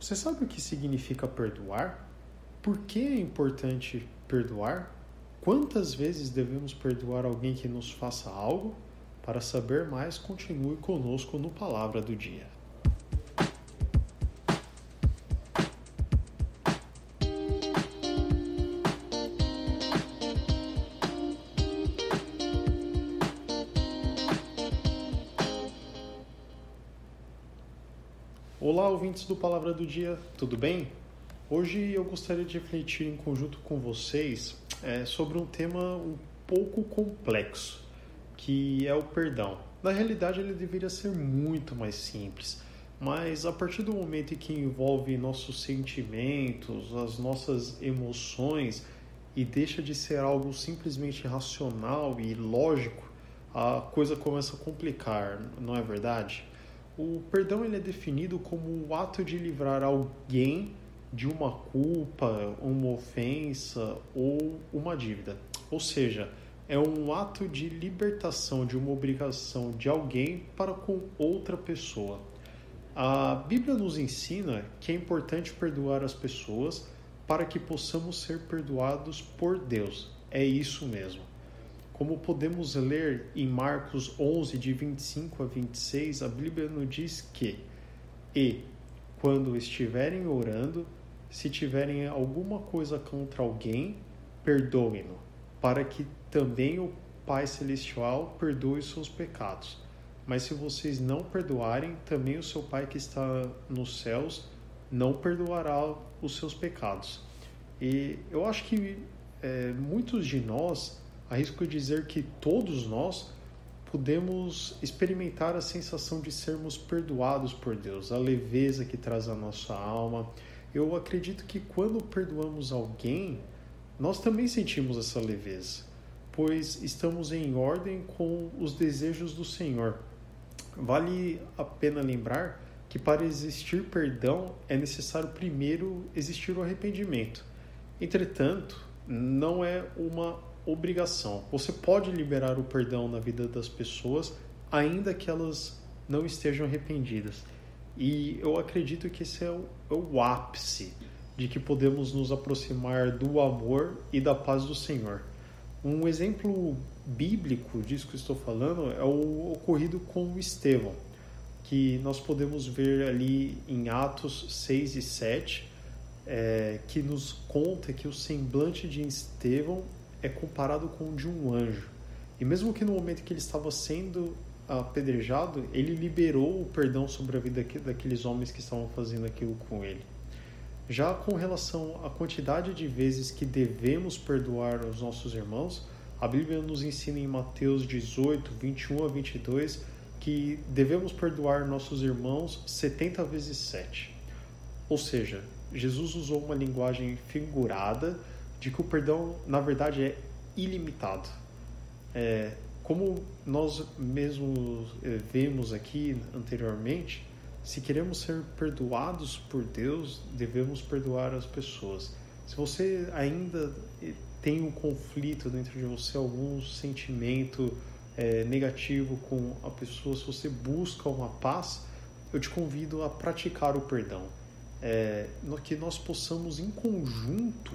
Você sabe o que significa perdoar? Por que é importante perdoar? Quantas vezes devemos perdoar alguém que nos faça algo? Para saber mais, continue conosco no Palavra do Dia. Olá, ouvintes do Palavra do Dia, tudo bem? Hoje eu gostaria de refletir em conjunto com vocês é, sobre um tema um pouco complexo, que é o perdão. Na realidade, ele deveria ser muito mais simples, mas a partir do momento em que envolve nossos sentimentos, as nossas emoções e deixa de ser algo simplesmente racional e lógico, a coisa começa a complicar, não é verdade? O perdão ele é definido como o ato de livrar alguém de uma culpa, uma ofensa ou uma dívida. Ou seja, é um ato de libertação de uma obrigação de alguém para com outra pessoa. A Bíblia nos ensina que é importante perdoar as pessoas para que possamos ser perdoados por Deus. É isso mesmo. Como podemos ler em Marcos 11, de 25 a 26, a Bíblia nos diz que: E, quando estiverem orando, se tiverem alguma coisa contra alguém, perdoem-no, para que também o Pai Celestial perdoe os seus pecados. Mas se vocês não perdoarem, também o seu Pai que está nos céus não perdoará os seus pecados. E eu acho que é, muitos de nós arrisco dizer que todos nós podemos experimentar a sensação de sermos perdoados por Deus, a leveza que traz a nossa alma. Eu acredito que quando perdoamos alguém, nós também sentimos essa leveza, pois estamos em ordem com os desejos do Senhor. Vale a pena lembrar que para existir perdão é necessário primeiro existir o arrependimento. Entretanto, não é uma obrigação. Você pode liberar o perdão na vida das pessoas, ainda que elas não estejam arrependidas. E eu acredito que esse é o, é o ápice de que podemos nos aproximar do amor e da paz do Senhor. Um exemplo bíblico disso que estou falando é o ocorrido com Estevão, que nós podemos ver ali em Atos 6 e 7, é, que nos conta que o semblante de Estevão é comparado com o de um anjo. E mesmo que no momento que ele estava sendo apedrejado, ele liberou o perdão sobre a vida daqueles homens que estavam fazendo aquilo com ele. Já com relação à quantidade de vezes que devemos perdoar os nossos irmãos, a Bíblia nos ensina em Mateus 18, 21 a 22 que devemos perdoar nossos irmãos 70 vezes 7. Ou seja, Jesus usou uma linguagem figurada de que o perdão, na verdade, é ilimitado. É, como nós mesmos é, vemos aqui anteriormente, se queremos ser perdoados por Deus, devemos perdoar as pessoas. Se você ainda é, tem um conflito dentro de você, algum sentimento é, negativo com a pessoa, se você busca uma paz, eu te convido a praticar o perdão. É, que nós possamos em conjunto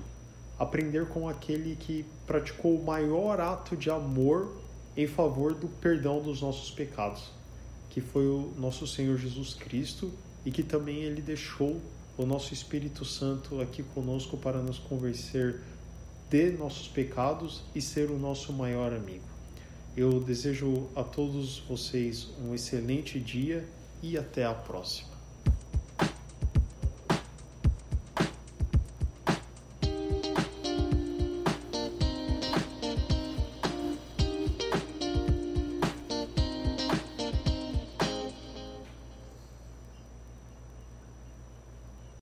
aprender com aquele que praticou o maior ato de amor em favor do perdão dos nossos pecados, que foi o nosso Senhor Jesus Cristo e que também ele deixou o nosso Espírito Santo aqui conosco para nos convencer de nossos pecados e ser o nosso maior amigo. Eu desejo a todos vocês um excelente dia e até a próxima.